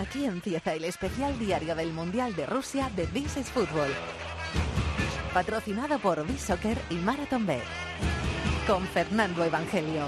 Aquí empieza el especial diario del Mundial de Rusia de This is Football. Patrocinado por B-Soccer y Marathon Bet. Con Fernando Evangelio.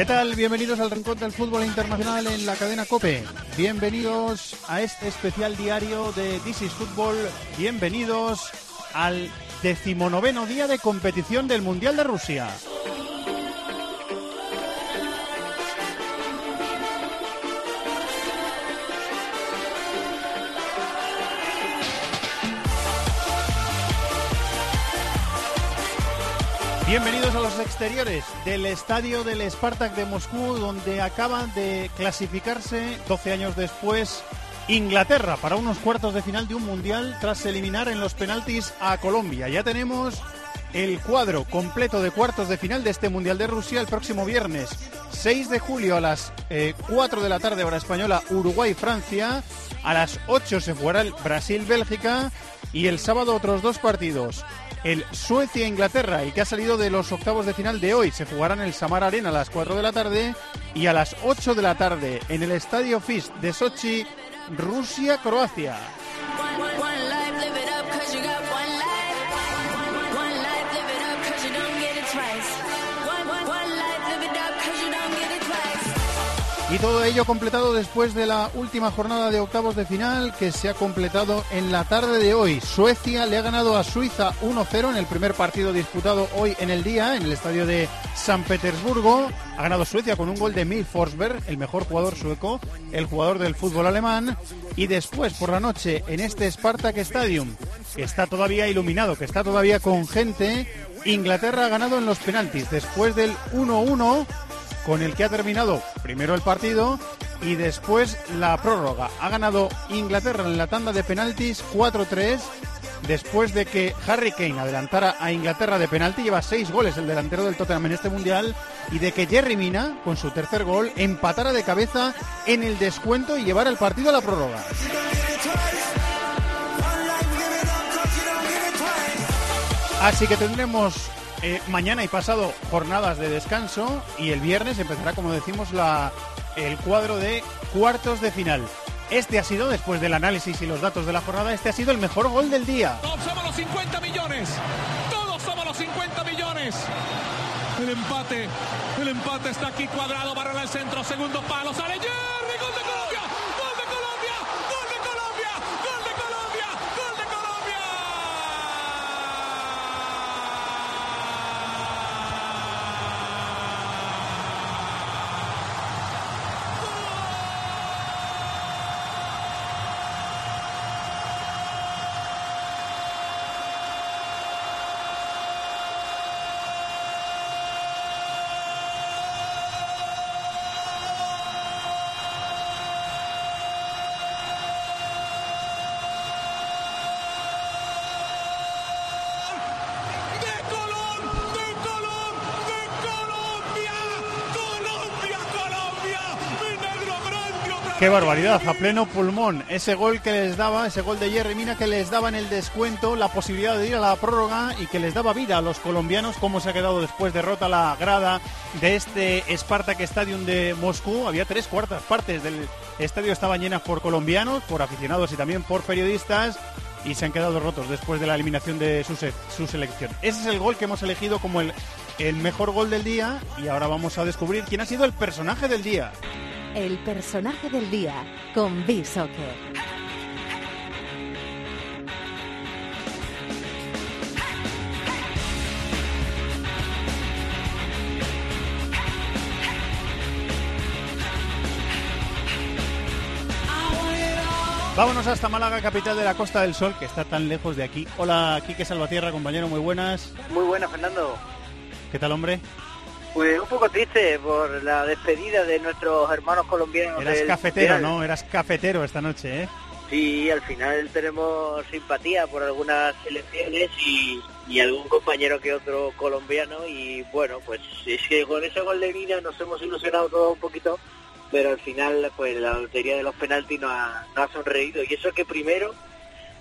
¿Qué tal? Bienvenidos al Rincón del Fútbol Internacional en la cadena COPE. Bienvenidos a este especial diario de This is Fútbol. Bienvenidos al decimonoveno día de competición del Mundial de Rusia. Bienvenidos a los exteriores del estadio del Spartak de Moscú, donde acaban de clasificarse 12 años después Inglaterra para unos cuartos de final de un mundial tras eliminar en los penaltis a Colombia. Ya tenemos el cuadro completo de cuartos de final de este mundial de Rusia el próximo viernes 6 de julio a las 4 de la tarde hora española Uruguay-Francia. A las 8 se jugará el Brasil-Bélgica y el sábado otros dos partidos el Suecia-Inglaterra y que ha salido de los octavos de final de hoy. Se jugará en el Samar Arena a las 4 de la tarde y a las 8 de la tarde en el Estadio FIS de Sochi, Rusia-Croacia. Y todo ello completado después de la última jornada de octavos de final que se ha completado en la tarde de hoy. Suecia le ha ganado a Suiza 1-0 en el primer partido disputado hoy en el día en el estadio de San Petersburgo. Ha ganado Suecia con un gol de Mil Forsberg, el mejor jugador sueco, el jugador del fútbol alemán. Y después por la noche en este Spartak Stadium, que está todavía iluminado, que está todavía con gente, Inglaterra ha ganado en los penaltis después del 1-1 con el que ha terminado primero el partido y después la prórroga. Ha ganado Inglaterra en la tanda de penaltis 4-3 después de que Harry Kane adelantara a Inglaterra de penalti. Lleva seis goles el delantero del Tottenham en este mundial y de que Jerry Mina, con su tercer gol, empatara de cabeza en el descuento y llevara el partido a la prórroga. Así que tendremos eh, mañana y pasado jornadas de descanso y el viernes empezará, como decimos, la, el cuadro de cuartos de final. Este ha sido, después del análisis y los datos de la jornada, este ha sido el mejor gol del día. Todos somos los 50 millones. Todos somos los 50 millones. El empate, el empate está aquí cuadrado, barra el centro, segundo palo, sale Jerry, Qué barbaridad, a pleno pulmón. Ese gol que les daba, ese gol de Jerry Mina que les daba en el descuento la posibilidad de ir a la prórroga y que les daba vida a los colombianos. Cómo se ha quedado después de rota la grada de este Spartak Stadium de Moscú. Había tres cuartas partes del estadio estaban llenas por colombianos, por aficionados y también por periodistas. Y se han quedado rotos después de la eliminación de su, su selección. Ese es el gol que hemos elegido como el, el mejor gol del día. Y ahora vamos a descubrir quién ha sido el personaje del día. El personaje del día con B-Soccer. Vámonos hasta Málaga, capital de la Costa del Sol, que está tan lejos de aquí. Hola, Quique Salvatierra, compañero, muy buenas. Muy buena, Fernando. ¿Qué tal, hombre? Pues un poco triste por la despedida de nuestros hermanos colombianos. Eras del cafetero. ¿no? Eras cafetero esta noche, ¿eh? Sí, al final tenemos simpatía por algunas selecciones y, y algún compañero que otro colombiano y bueno, pues es que con ese gol de Mina nos hemos ilusionado todo un poquito, pero al final pues la lotería de los penaltis nos ha, nos ha sonreído y eso que primero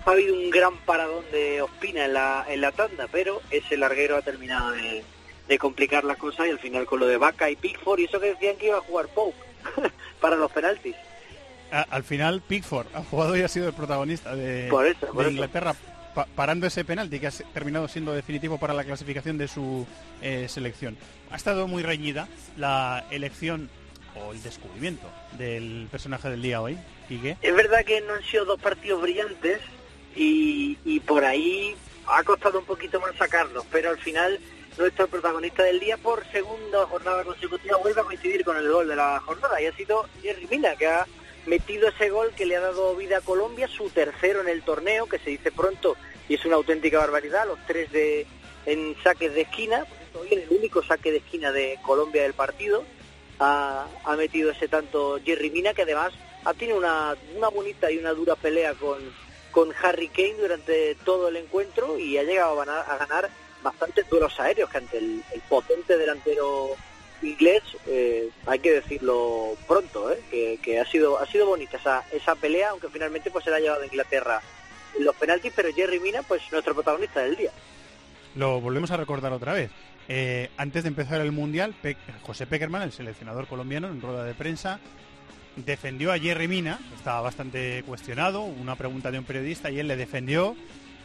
ha habido un gran paradón de Ospina en la, en la tanda, pero ese larguero ha terminado de, de complicar las cosas y al final con lo de Vaca y Pickford y eso que decían que iba a jugar Pope para los penaltis. A- al final, Pickford ha jugado y ha sido el protagonista de, Por eso, por de eso. Inglaterra, pa- parando ese penalti que ha terminado siendo definitivo para la clasificación de su eh, selección. Ha estado muy reñida la elección o el descubrimiento del personaje del día hoy, Quique. Es verdad que no han sido dos partidos brillantes y, y por ahí ha costado un poquito más sacarlos, pero al final nuestro protagonista del día por segunda jornada consecutiva vuelve a coincidir con el gol de la jornada y ha sido Jerry Mina que ha metido ese gol que le ha dado vida a Colombia, su tercero en el torneo, que se dice pronto y es una auténtica barbaridad, los tres de en saques de esquina, hoy en el único saque de esquina de Colombia del partido, ha, ha metido ese tanto Jerry Mina que además ha tenido una, una bonita y una dura pelea con, con Harry Kane durante todo el encuentro y ha llegado a ganar, a ganar bastantes duelos aéreos que ante el, potente delantero inglés eh, hay que decirlo pronto ¿eh? que, ha sido ha sido bonita esa, esa pelea aunque finalmente pues se la ha llevado a Inglaterra los penaltis pero Jerry Mina pues nuestro protagonista del día Lo volvemos a recordar otra vez. Eh, antes de empezar el Mundial, José Peckerman, el seleccionador colombiano, en rueda de prensa, defendió a Jerry Mina, estaba bastante cuestionado, una pregunta de un periodista, y él le defendió,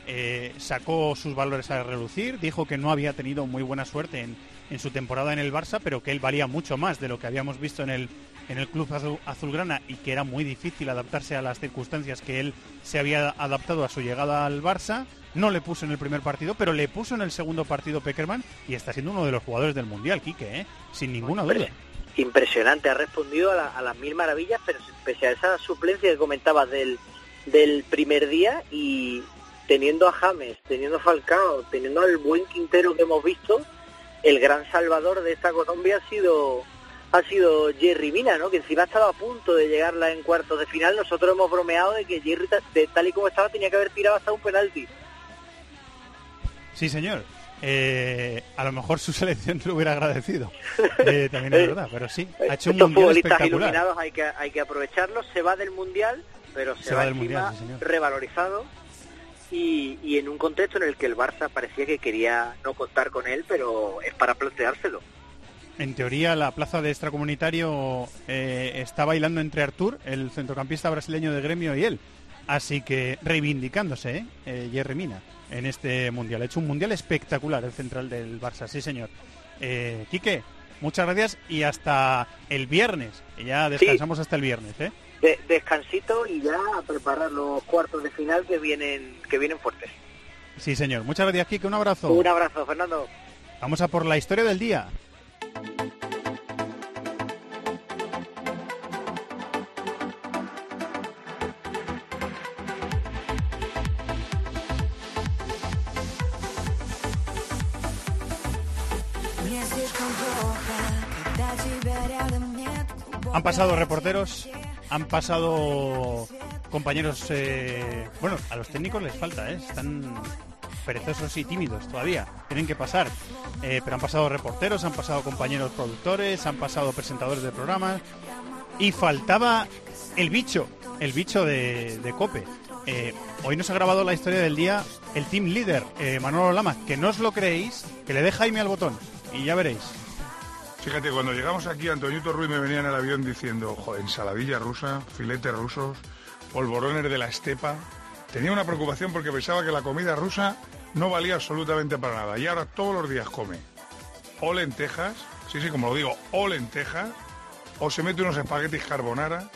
eh, sacó sus valores a relucir, dijo que no había tenido muy buena suerte en, en su temporada en el Barça, pero que él valía mucho más de lo que habíamos visto en el, en el club azul- azulgrana y que era muy difícil adaptarse a las circunstancias que él se había adaptado a su llegada al Barça. No le puso en el primer partido, pero le puso en el segundo partido Peckerman y está siendo uno de los jugadores del Mundial, Quique, ¿eh? sin ninguna duda. impresionante, ha respondido a, la- a las mil maravillas, pero pese a esa suplencia que comentabas del, del primer día y teniendo a James, teniendo a Falcao, teniendo al buen Quintero que hemos visto, el gran salvador de esta Colombia ha sido ha sido Jerry Mina, ¿no? Que encima estaba a punto de llegarla en cuartos de final. Nosotros hemos bromeado de que Jerry, de tal y como estaba, tenía que haber tirado hasta un penalti. Sí, señor. Eh, a lo mejor su selección lo hubiera agradecido. Eh, también es verdad, pero sí. Ha hecho un Estos mundial futbolistas espectacular. iluminados hay que, hay que aprovecharlos. Se va del Mundial, pero se, Se va, va del encima Mundial, sí, señor. revalorizado y, y en un contexto en el que el Barça parecía que quería no contar con él, pero es para planteárselo. En teoría, la plaza de extracomunitario eh, está bailando entre Artur, el centrocampista brasileño de gremio, y él. Así que reivindicándose, ¿eh? Eh, Jerry Mina, en este mundial. Ha hecho un mundial espectacular el central del Barça, sí, señor. Eh, Quique, muchas gracias y hasta el viernes. Ya descansamos hasta el viernes, ¿eh? De- descansito y ya a preparar los cuartos de final que vienen que vienen fuertes. Sí, señor. Muchas gracias, Quique. Un abrazo. Un abrazo, Fernando. Vamos a por la historia del día. Han pasado reporteros, han pasado compañeros. eh, bueno, a los técnicos les falta, ¿eh? están perezosos y tímidos todavía. Tienen que pasar. Eh, pero han pasado reporteros, han pasado compañeros productores, han pasado presentadores de programas. Y faltaba el bicho, el bicho de, Cope. Hoy nos ha grabado la historia del día el team líder, eh, Manolo Lama. Que no os lo creéis, que le dé Jaime al botón. Y ya veréis. Fíjate, cuando llegamos aquí, Antoñito Ruiz me venía en el avión diciendo, joder, ensaladilla rusa, filetes rusos, polvorones de la estepa. Tenía una preocupación porque pensaba que la comida rusa no valía absolutamente para nada. Y ahora todos los días come o lentejas, sí, sí, como lo digo, o lentejas, o se mete unos espaguetis carbonara,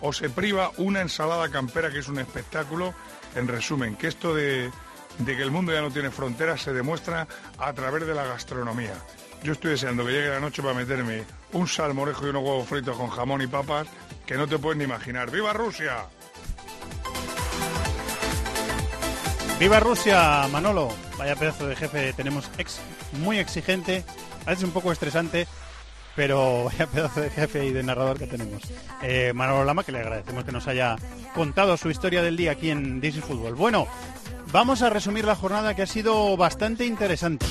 o se priva una ensalada campera que es un espectáculo. En resumen, que esto de, de que el mundo ya no tiene fronteras se demuestra a través de la gastronomía. Yo estoy deseando que llegue la noche para meterme un salmorejo y unos huevos fritos con jamón y papas que no te puedes ni imaginar. ¡Viva Rusia! ¡Viva Rusia, Manolo! Vaya pedazo de jefe tenemos, ex, muy exigente, a veces un poco estresante, pero vaya pedazo de jefe y de narrador que tenemos. Eh, Manolo Lama, que le agradecemos que nos haya contado su historia del día aquí en This is Fútbol. Bueno, vamos a resumir la jornada que ha sido bastante interesante.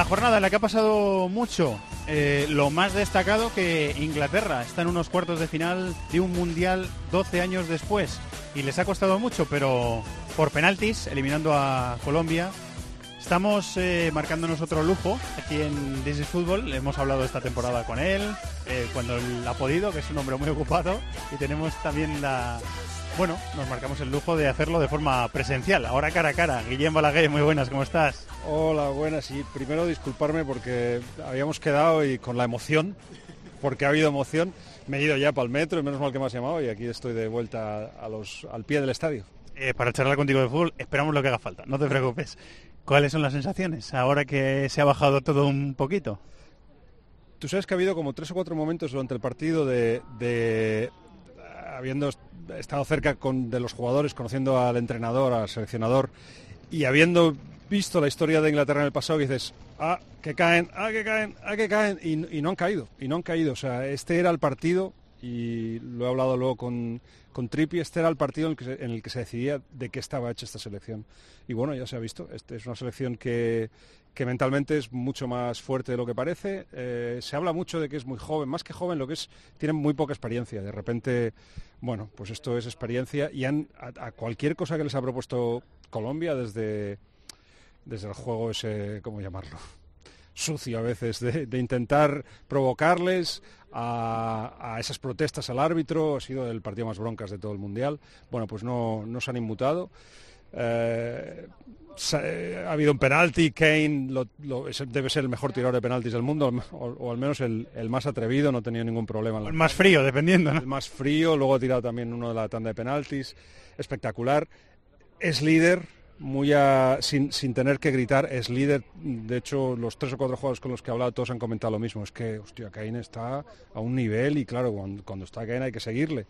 La jornada en la que ha pasado mucho, eh, lo más destacado que Inglaterra está en unos cuartos de final de un mundial 12 años después y les ha costado mucho, pero por penaltis, eliminando a Colombia. Estamos eh, marcándonos otro lujo aquí en This is Football. Hemos hablado esta temporada con él, eh, cuando él ha podido, que es un hombre muy ocupado. Y tenemos también la, bueno, nos marcamos el lujo de hacerlo de forma presencial, ahora cara a cara. Guillem Balaguer, muy buenas, ¿cómo estás? Hola, buenas. Y primero disculparme porque habíamos quedado y con la emoción, porque ha habido emoción, me he ido ya para el metro y menos mal que me has llamado y aquí estoy de vuelta a los, al pie del estadio. Eh, para charlar contigo de fútbol, esperamos lo que haga falta, no te preocupes. ¿Cuáles son las sensaciones ahora que se ha bajado todo un poquito? Tú sabes que ha habido como tres o cuatro momentos durante el partido de, de habiendo estado cerca de los jugadores, conociendo al entrenador, al seleccionador y habiendo visto la historia de Inglaterra en el pasado, dices, ah, que caen, ah, que caen, ah, que caen, y, y no han caído, y no han caído. O sea, este era el partido, y lo he hablado luego con, con Trippi, este era el partido en el, que se, decidía de qué estaba hecha esta selección. Y bueno, ya se ha visto, este es una selección que, que mentalmente es mucho más fuerte de lo que parece. Eh, se habla mucho de que es muy joven, más que joven, lo que es, tienen muy poca experiencia. De repente, bueno, pues esto es experiencia y a, a cualquier cosa que les ha propuesto Colombia desde, desde el juego ese, ¿cómo llamarlo? Sucio a veces, de, de intentar provocarles a, a, esas protestas al árbitro, ha sido el partido más broncas de todo el Mundial. Bueno, pues no, no se han inmutado. Eh, ha habido un penalti, Kane lo, lo, debe ser el mejor tirador de penaltis del mundo, o, o al menos el, el, más atrevido, no ha tenido ningún problema. El más frío, dependiendo. ¿no? El más frío, luego ha tirado también uno de la tanda de penaltis, espectacular. Es líder, muy a, sin, sin, tener que gritar, es líder. De hecho, los tres o cuatro jugadores con los que he hablado todos han comentado lo mismo. Es que, hostia, Kane está a un nivel y claro, cuando, está Kane hay que seguirle.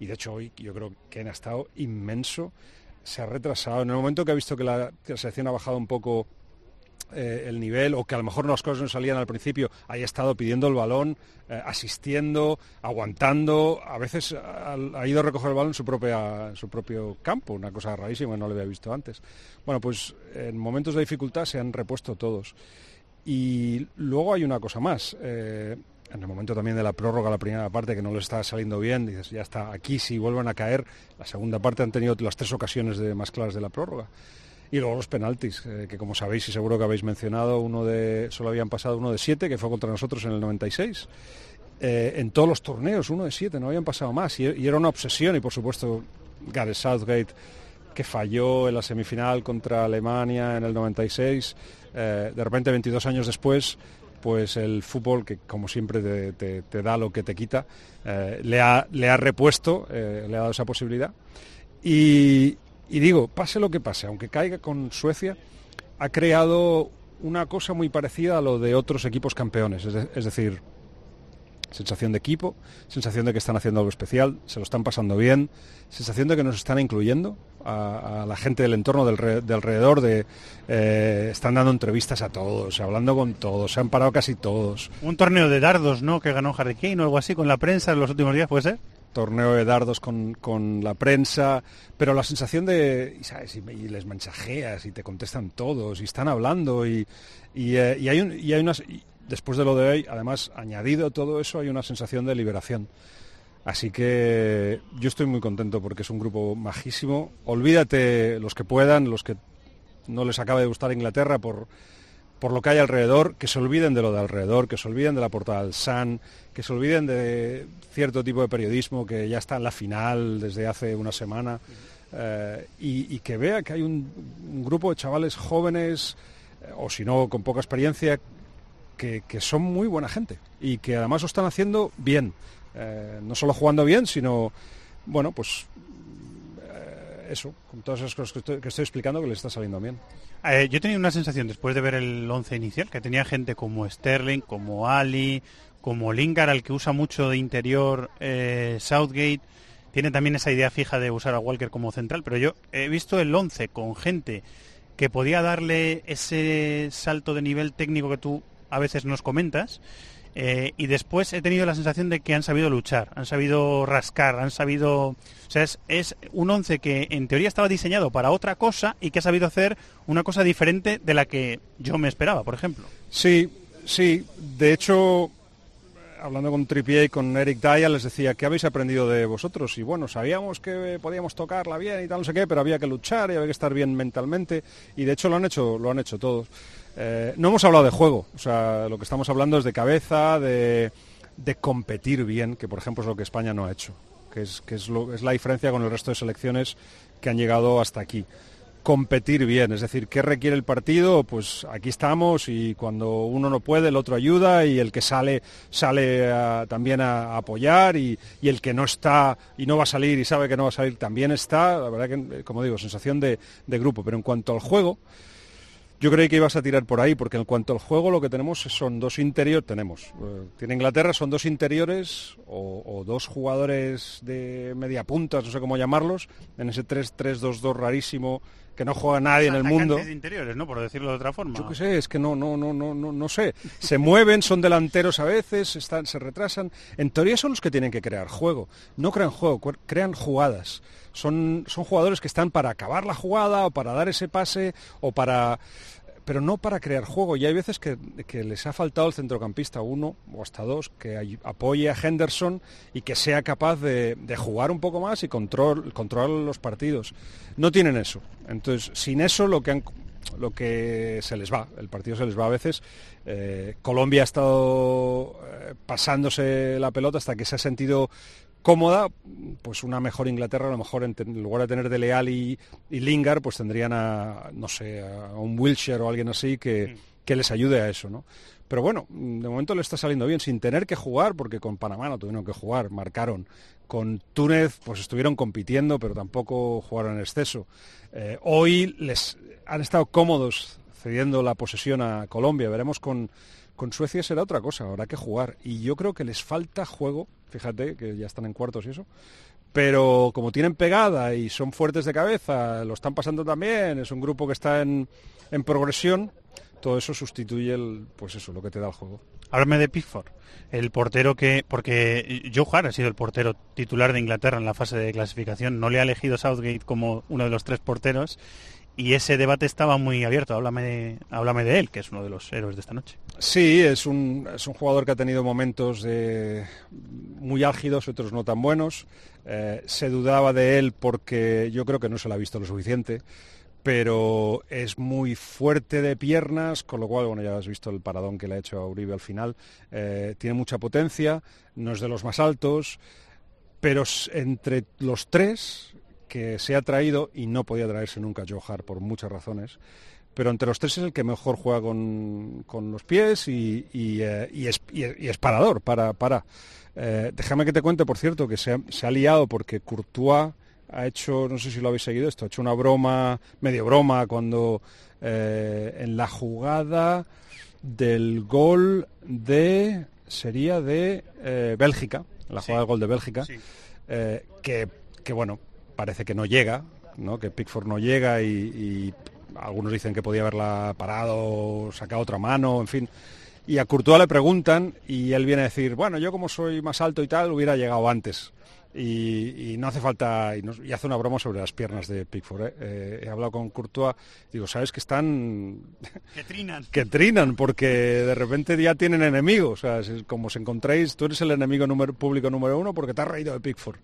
Y de hecho hoy yo creo que Kane ha estado inmenso se ha retrasado. En el momento que ha visto que la, que la selección ha bajado un poco eh, el nivel o que a lo mejor las cosas no salían al principio, haya estado pidiendo el balón, eh, asistiendo, aguantando. A veces ha, ido a recoger el balón en su, propia, su propio campo, una cosa rarísima, no lo había visto antes. Bueno, pues en momentos de dificultad se han repuesto todos. Y luego hay una cosa más. Eh, en el momento también de la prórroga, la primera parte que no les está saliendo bien, dices, ya está, aquí si vuelven a caer, la segunda parte han tenido las tres ocasiones de más claras de la prórroga. Y luego los penaltis, eh, que como sabéis y seguro que habéis mencionado, uno de, solo habían pasado uno de siete, que fue contra nosotros en el 96. Eh, en todos los torneos, uno de siete, no habían pasado más. Y, era una obsesión, y por supuesto, Gareth Southgate, que falló en la semifinal contra Alemania en el 96, eh, de repente 22 años después pues el fútbol, que como siempre te, da lo que te quita, le, ha, le, ha, repuesto, le ha dado esa posibilidad. Y, y, digo, pase lo que pase, aunque caiga con Suecia, ha creado una cosa muy parecida a lo de otros equipos campeones, es, de, es decir, sensación de equipo, sensación de que están haciendo algo especial, se lo están pasando bien, sensación de que nos están incluyendo a, a la gente del entorno, del, re, de alrededor, de, eh, están dando entrevistas a todos, hablando con todos, se han parado casi todos. Un torneo de dardos, ¿no?, que ganó Harry Kane o algo así con la prensa en los últimos días, ¿puede ser? Torneo de dardos con, con, la prensa, pero la sensación de, ¿sabes? Y, y, les mensajeas y te contestan todos y están hablando y, y, eh, y hay, un, y hay unas... Y, después de lo de hoy, además, añadido todo eso, hay una sensación de liberación. Así que yo estoy muy contento porque es un grupo majísimo. Olvídate los que puedan, los que no les acaba de gustar Inglaterra por, por lo que hay alrededor, que se olviden de lo de alrededor, que se olviden de la portada del Sun, que se olviden de cierto tipo de periodismo que ya está en la final desde hace una semana eh, y, que vea que hay un, grupo de chavales jóvenes, eh, o si no, con poca experiencia, que, que son muy buena gente y que además lo están haciendo bien. Eh, no solo jugando bien, sino, bueno, pues eso, con todas esas cosas que estoy, explicando que le está saliendo bien. Eh, yo tenido una sensación después de ver el once inicial que tenía gente como Sterling, como Ali, como Lingard, al que usa mucho de interior eh, Southgate. Tiene también esa idea fija de usar a Walker como central, pero yo he visto el 11 con gente que podía darle ese salto de nivel técnico que tú a veces nos comentas. Eh, y después he tenido la sensación de que han sabido luchar, han sabido rascar, han sabido... O sea, es, un 11 que en teoría estaba diseñado para otra cosa y que ha sabido hacer una cosa diferente de la que yo me esperaba, por ejemplo. Sí, sí. De hecho, hablando con Trippier y con Eric Dyer, les decía, ¿qué habéis aprendido de vosotros? Y bueno, sabíamos que podíamos tocarla bien y tal, no sé qué, pero había que luchar y había que estar bien mentalmente. Y de hecho lo han hecho, lo han hecho todos. Eh, no hemos hablado de juego, o sea, lo que estamos hablando es de cabeza, de, competir bien, que por ejemplo es lo que España no ha hecho, que es, que es, la diferencia con el resto de selecciones que han llegado hasta aquí. Competir bien, es decir, ¿qué requiere el partido? Pues aquí estamos y cuando uno no puede, el otro ayuda y el que sale, sale también a, apoyar y, el que no está y no va a salir y sabe que no va a salir también está, la verdad que, como digo, sensación de grupo, pero en cuanto al juego, yo creí que ibas a tirar por ahí, porque en cuanto al juego lo que tenemos son dos interiores, tenemos, eh, tiene Inglaterra, son dos interiores o, o, dos jugadores de media punta, no sé cómo llamarlos, en ese 3-3-2-2 rarísimo que no juega nadie en el mundo. De interiores, ¿no? Por decirlo de otra forma. Yo qué sé, es que no, no, no, no, no, no sé. Se mueven, son delanteros a veces, están, se retrasan. En teoría son los que tienen que crear juego. No crean juego, crean jugadas. Son, son jugadores que están para acabar la jugada o para dar ese pase o para pero no para crear juego. Y hay veces que, les ha faltado el centrocampista, uno o hasta dos, que apoye a Henderson y que sea capaz de, jugar un poco más y control, controlar los partidos. No tienen eso. Entonces, sin eso lo que han, lo que se les va, el partido se les va a veces. Eh, Colombia ha estado eh, pasándose la pelota hasta que se ha sentido cómoda, pues una mejor Inglaterra, a lo mejor en, en lugar de tener de Leal y, y, Lingard, pues tendrían a, no sé, a un Wilshire o alguien así que, que les ayude a eso, ¿no? Pero bueno, de momento le está saliendo bien, sin tener que jugar, porque con Panamá no tuvieron que jugar, marcaron. Con Túnez, pues estuvieron compitiendo, pero tampoco jugaron en exceso. Eh, hoy les han estado cómodos cediendo la posesión a Colombia. Veremos con, con Suecia será otra cosa, habrá que jugar. Y yo creo que les falta juego, fíjate que ya están en cuartos y eso, pero como tienen pegada y son fuertes de cabeza, lo están pasando también, es un grupo que está en, en progresión, todo eso sustituye el, pues eso, lo que te da el juego. Háblame de Pickford, el portero que, porque Joe ha sido el portero titular de Inglaterra en la fase de clasificación, no le ha elegido Southgate como uno de los tres porteros y ese debate estaba muy abierto. Háblame háblame de él, que es uno de los héroes de esta noche. Sí, es un, es un jugador que ha tenido momentos muy álgidos, otros no tan buenos. Eh, se dudaba de él porque yo creo que no se lo ha visto lo suficiente, pero es muy fuerte de piernas, con lo cual, bueno, ya has visto el paradón que le ha hecho a Uribe al final. Eh, tiene mucha potencia, no es de los más altos, pero entre los tres que se ha traído, y no podía traerse nunca Joe Hart por muchas razones, pero entre los tres es el que mejor juega con, con los pies y, y, eh, y, es, y, es, parador, para. para. Eh, déjame que te cuente, por cierto, que se ha, se ha, liado porque Courtois ha hecho, no sé si lo habéis seguido esto, ha hecho una broma, medio broma, cuando eh, en la jugada del gol de, sería de Bélgica, la jugada sí. del gol de Bélgica, sí. que, que bueno, parece que no llega, ¿no? que Pickford no llega y, y, algunos dicen que podía haberla parado, sacado otra mano, en fin. Y a Courtois le preguntan y él viene a decir, bueno, yo como soy más alto y tal, hubiera llegado antes. Y, y no hace falta, y, no, y, hace una broma sobre las piernas de Pickford. ¿eh? Eh, he hablado con Courtois, digo, ¿sabes que están... Que trinan. que trinan, porque de repente ya tienen enemigos. O sea, como os encontréis, tú eres el enemigo número, público número uno porque te has reído de Pickford.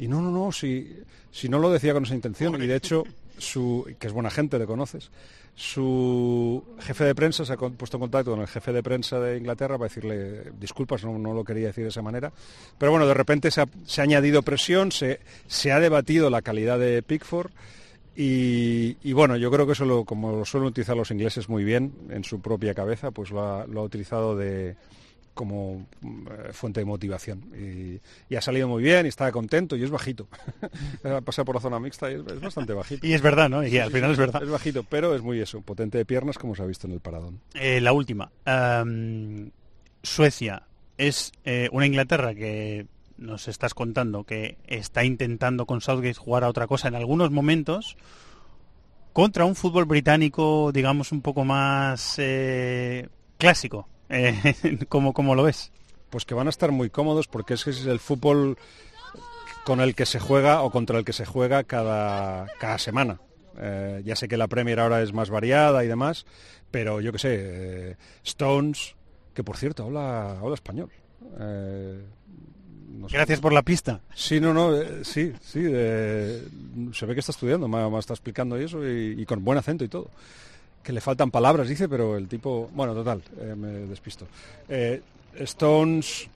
Y no, no, no, si, si no lo decía con esa intención. Y de hecho, su, que es buena gente, le conoces, su jefe de prensa se ha puesto en contacto con el jefe de prensa de Inglaterra para decirle disculpas, no, no lo quería decir de esa manera. Pero bueno, de repente se ha, se ha añadido presión, se, se, ha debatido la calidad de Pickford Y, bueno, yo creo que eso, lo, como lo suelen utilizar los ingleses muy bien en su propia cabeza, pues lo ha utilizado de, como eh, fuente de motivación. Y, y ha salido muy bien y está contento y es bajito. Pasa por la zona mixta y es, es bastante bajito. Y es verdad, ¿no? Y al final es verdad. Es bajito, pero es muy eso, potente de piernas como se ha visto en el paradón. Eh, la última. Suecia es eh, una Inglaterra que nos estás contando que está intentando con Southgate jugar a otra cosa en algunos momentos contra un fútbol británico, digamos, un poco más eh, clásico. Eh, ¿cómo, ¿Cómo lo ves? Pues que van a estar muy cómodos porque ese es el fútbol con el que se juega o contra el que se juega cada, cada semana. Eh, ya sé que la Premier ahora es más variada y demás, pero yo qué sé, eh, Stones, que por cierto habla, habla español. Eh, no sé. Gracias por la pista. Sí, no, no, sí, sí, se ve que está estudiando, me, me está explicando y eso, y, y con buen acento y todo. Que le faltan palabras, dice, pero el tipo, bueno, total, eh, me despisto. Eh, Stones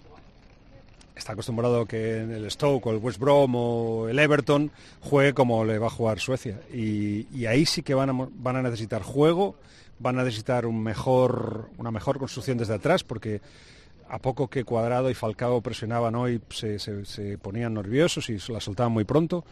está acostumbrado que en el Stoke o el West Brom o el Everton juegue como le va a jugar Suecia. Y, ahí sí que van a, van a necesitar juego, van a necesitar un mejor, una mejor construcción desde atrás, porque a poco que Cuadrado y Falcao presionaban hoy se, se- se ponían nerviosos y la soltaban muy pronto.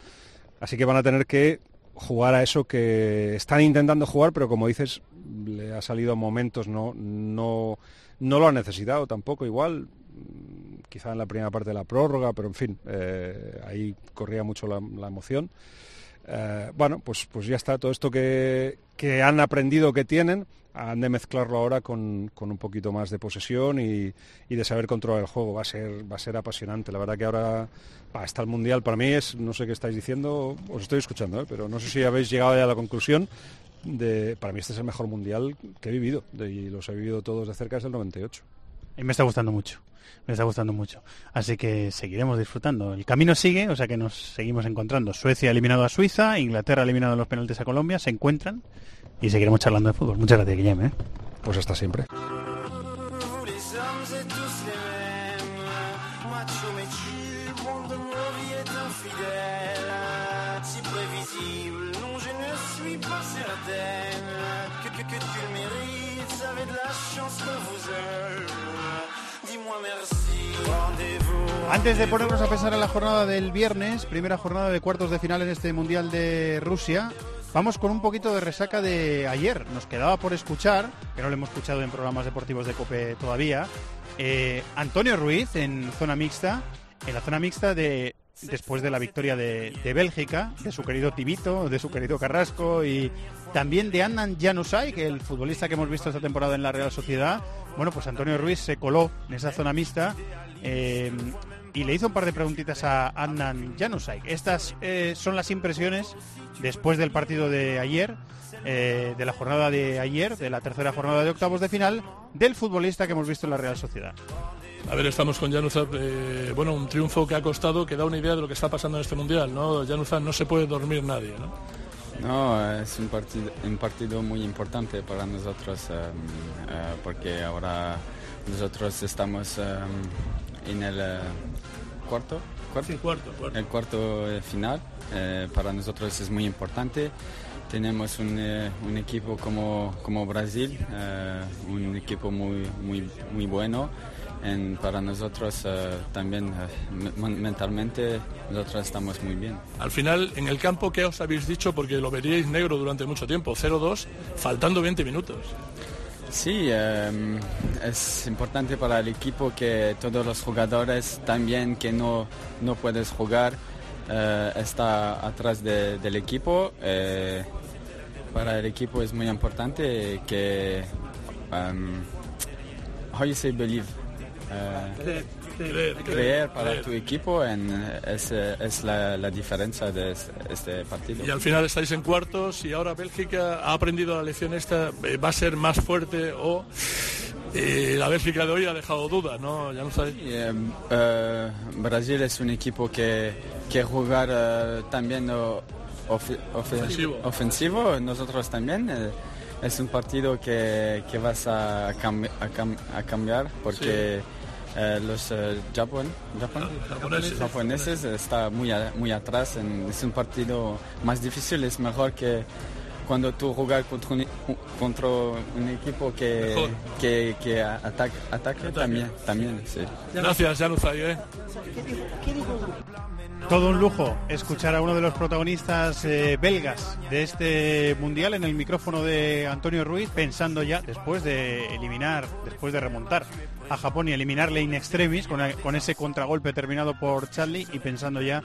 Así que van a tener que jugar a eso que están intentando jugar, pero como dices, le ha salido a momentos, no, no, no lo ha necesitado tampoco igual, mm, quizá en la primera parte de la prórroga, pero en fin, eh, ahí corría mucho la, emoción. Eh, bueno, pues, pues ya está, todo esto que, que han aprendido que tienen, han de mezclarlo ahora con, con un poquito más de posesión y, y de saber controlar el juego. Va a ser, va a ser apasionante. La verdad que ahora va, está el Mundial. Para mí es, no sé qué estáis diciendo, os estoy escuchando, ¿eh? pero no sé si habéis llegado ya a la conclusión de, para mí este es el mejor Mundial que he vivido de- y los he vivido todos de cerca desde el 98. Y me está gustando mucho. Me está gustando mucho. Así que seguiremos disfrutando. El camino sigue, o sea que nos seguimos encontrando. Suecia ha eliminado a Suiza, Inglaterra ha eliminado los penaltis a Colombia, se encuentran y seguiremos charlando de fútbol. Muchas gracias, Guillem. ¿eh? Pues hasta siempre. Antes de ponernos a pensar en la jornada del viernes, primera jornada de cuartos de final en este Mundial de Rusia, vamos con un poquito de resaca de ayer. Nos quedaba por escuchar, que no lo hemos escuchado en programas deportivos de COPE todavía, eh, Antonio Ruiz en zona mixta, en la zona mixta de después de la victoria de, Bélgica, de su querido Tibito, de su querido Carrasco y también de Annan Januzaj, que el futbolista que hemos visto esta temporada en la Real Sociedad. Bueno, pues Antonio Ruiz se coló en esa zona mixta eh, y le hizo un par de preguntitas a Adnan Januzaj. Estas eh, son las impresiones después del partido de ayer, eh, de la jornada de ayer, de la tercera jornada de octavos de final, del futbolista que hemos visto en la Real Sociedad. A ver, estamos con Januzaj, eh, bueno, un triunfo que ha costado, que da una idea de lo que está pasando en este mundial, ¿no? Januzaj no se puede dormir nadie, ¿no? No, es un partido, un partido muy importante para nosotros em, porque ahora nosotros estamos em, en el cuarto, cuarto, cuarto, cuarto. el cuarto eh, final. Eh, para nosotros es muy importante. Tenemos un, eh, un equipo como, como Brasil, un equipo muy, muy, muy bueno. En- para nosotros también men- mentalmente nosotros estamos muy bien. Al final, en el campo, ¿qué os habéis dicho? Porque lo veríais negro durante mucho tiempo, 0-2, faltando 20 minutos. Sí, eh, es importante para el equipo que todos los jugadores también que no, no puedes jugar eh, está atrás de- del equipo. Eh, para el equipo es muy importante que um, you say believe Creer, creer para creer. tu equipo en, es, es la, la diferencia de es- este partido. Y al final estáis en cuartos y ahora Bélgica ha aprendido la lección esta, eh, va a ser más fuerte o eh, la Bélgica de hoy ha dejado dudas, ¿no? Ya no sabéis. Eh, eh, Brasil es un equipo que quiere jugar también Ofensivo. ofensivo, nosotros también. es un partido que, que vas a, cambi- a cam- a cambiar porque eh, los eh, Japón, Japón- japoneses. japoneses está muy, a- muy atrás. en- es un partido más difícil, es mejor que cuando tú jugar contra un, contra un equipo que, que, que ataque, ataque también, también sí. Gracias, Januzaj, ¿eh? Todo un lujo escuchar a uno de los protagonistas eh, belgas de este mundial en el micrófono de Antonio Ruiz, pensando ya, después de eliminar, después de remontar a Japón y eliminarle in extremis con, ese contragolpe terminado por Charlie y pensando ya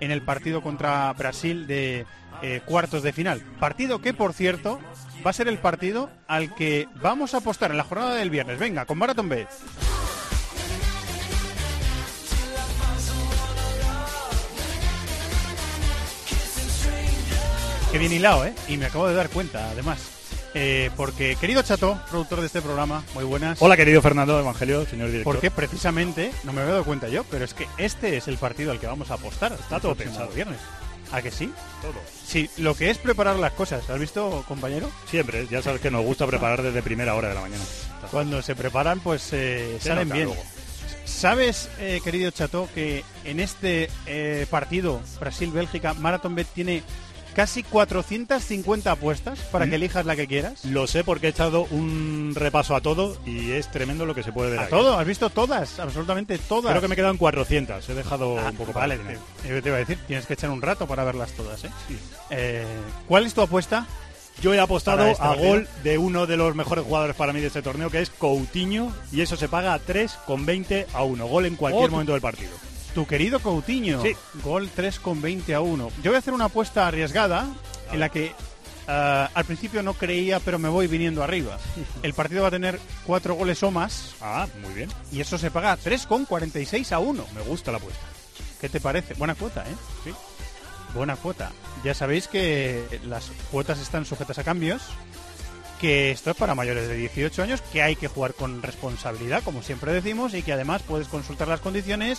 en el partido contra Brasil de eh, cuartos de final. Partido que, por cierto, va a ser el partido al que vamos a apostar en la jornada del viernes. Venga, con Marathon Bet. Qué bien hilado, ¿eh? Y me acabo de dar cuenta, además. Eh, porque, querido Chato, productor de este programa, muy buenas. Hola, querido Fernando Evangelio, señor director. Porque precisamente, no me había dado cuenta yo, pero es que este es el partido al que vamos a apostar. Está todo pensado. viernes. ¿A que sí? Todo. Sí, lo que es preparar las cosas. ¿Has visto, compañero? Siempre, ya sabes que nos gusta preparar desde primera hora de la mañana. Cuando se preparan, pues eh, salen bien. luego. ¿Sabes, eh, querido Chato, que en este eh, partido Brasil-Bélgica, Marathon Bet tiene casi 450 apuestas para que Mm. elijas la que quieras? Lo sé porque he echado un repaso a todo y es tremendo lo que se puede ver ¿A aquí. todo? ¿Has visto todas? Absolutamente todas. Creo que me quedan 400, he dejado Ah, un poco vale, para final. te, iba a decir, tienes que echar un rato para verlas todas, ¿eh? Eh, ¿Cuál es tu apuesta? Yo he apostado este a gol de uno de los mejores jugadores para mí de este torneo, que es Coutinho, y eso se paga a 3,20 a 1. Gol en cualquier Oh, momento del partido. Tu querido Coutinho. Sí. Gol 3 con 20 a 1. Yo voy a hacer una apuesta arriesgada en la que ah, al principio no creía, pero me voy viniendo arriba. El partido va a tener cuatro goles o más Ah, muy bien. y eso se paga 3 con 46 a 1. Me gusta la apuesta. ¿Qué te parece? Buena cuota, ¿eh? Sí. Buena cuota. Ya sabéis que las cuotas están sujetas a cambios, que esto es para mayores de 18 años, que hay que jugar con responsabilidad, como siempre decimos, y que además puedes consultar las condiciones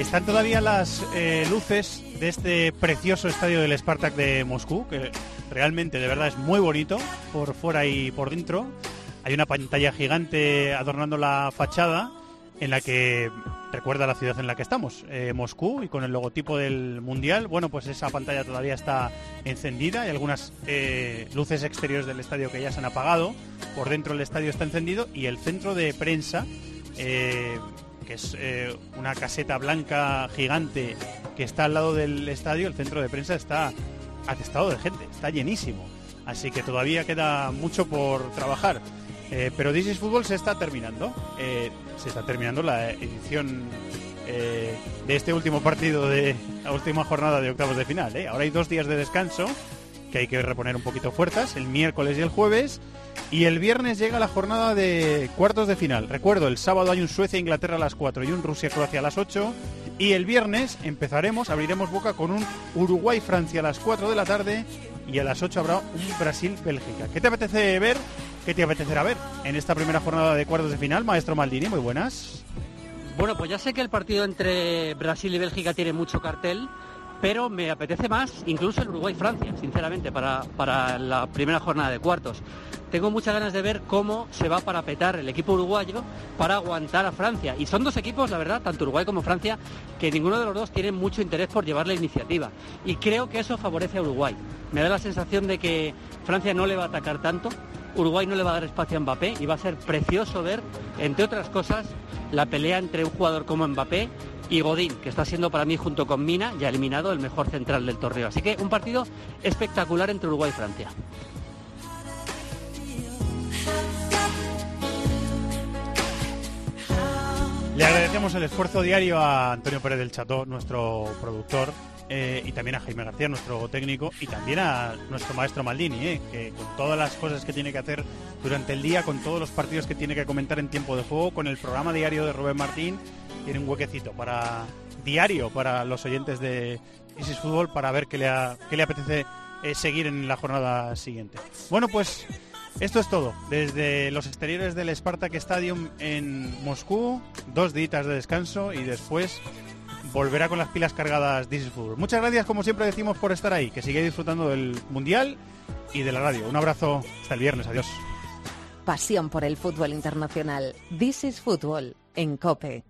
Están todavía las eh, luces de este precioso estadio del Spartak de Moscú, que realmente de verdad es muy bonito por fuera y por dentro. Hay una pantalla gigante adornando la fachada en la que recuerda la ciudad en la que estamos, eh, Moscú, y con el logotipo del Mundial. Bueno, pues esa pantalla todavía está encendida. Hay algunas eh, luces exteriores del estadio que ya se han apagado. Por dentro el estadio está encendido y el centro de prensa, que es eh, una caseta blanca gigante que está al lado del estadio, el centro de prensa está atestado de gente, está llenísimo. Así que todavía queda mucho por trabajar. Eh, pero This is Fútbol se está terminando. Eh, se está terminando la edición de este último partido de la última jornada de octavos de final. Ahora hay dos días de descanso que hay que reponer un poquito fuerzas, el miércoles y el jueves. Y el viernes llega la jornada de cuartos de final. Recuerdo, el sábado hay un Suecia-Inglaterra a las 4 y un Rusia-Croacia a las 8. Y el viernes empezaremos, abriremos boca con un Uruguay-Francia a las 4 de la tarde y a las 8 habrá un Brasil-Bélgica. ¿Qué te apetece ver? ¿Qué te apetecerá ver en esta primera jornada de cuartos de final? Maestro Maldini, muy buenas. Bueno, pues ya sé que el partido entre Brasil y Bélgica tiene mucho cartel, pero me apetece más incluso el Uruguay-Francia, sinceramente, para, para la primera jornada de cuartos. Tengo muchas ganas de ver cómo se va a parapetar el equipo uruguayo para aguantar a Francia. Y son dos equipos, la verdad, tanto Uruguay como Francia, que ninguno de los dos tiene mucho interés por llevar la iniciativa. Y creo que eso favorece a Uruguay. Me da la sensación de que Francia no le va a atacar tanto, Uruguay no le va a dar espacio a Mbappé y va a ser precioso ver, entre otras cosas, la pelea entre un jugador como Mbappé y Godín, que está siendo para mí junto con Mina, ya eliminado, el mejor central del torneo. Así que un partido espectacular entre Uruguay y Francia. Le agradecemos el esfuerzo diario a Antonio Pérez del Cható, nuestro productor, eh, y también a Jaime García, nuestro técnico, y también a nuestro maestro Maldini, eh, que con todas las cosas que tiene que hacer durante el día, con todos los partidos que tiene que comentar en tiempo de juego, con el programa diario de Rubén Martín, tiene un huequecito para diario para los oyentes de Isis Fútbol para ver qué le, apetece eh, seguir en la jornada siguiente. Bueno, pues esto es todo. Desde los exteriores del Spartak Stadium en Moscú, dos días de descanso y después volverá con las pilas cargadas This is Football. Muchas gracias, como siempre decimos, por estar ahí. Que sigáis disfrutando del Mundial y de la radio. Un abrazo hasta el viernes. Adiós. Pasión por el fútbol internacional. This is Fútbol en COPE.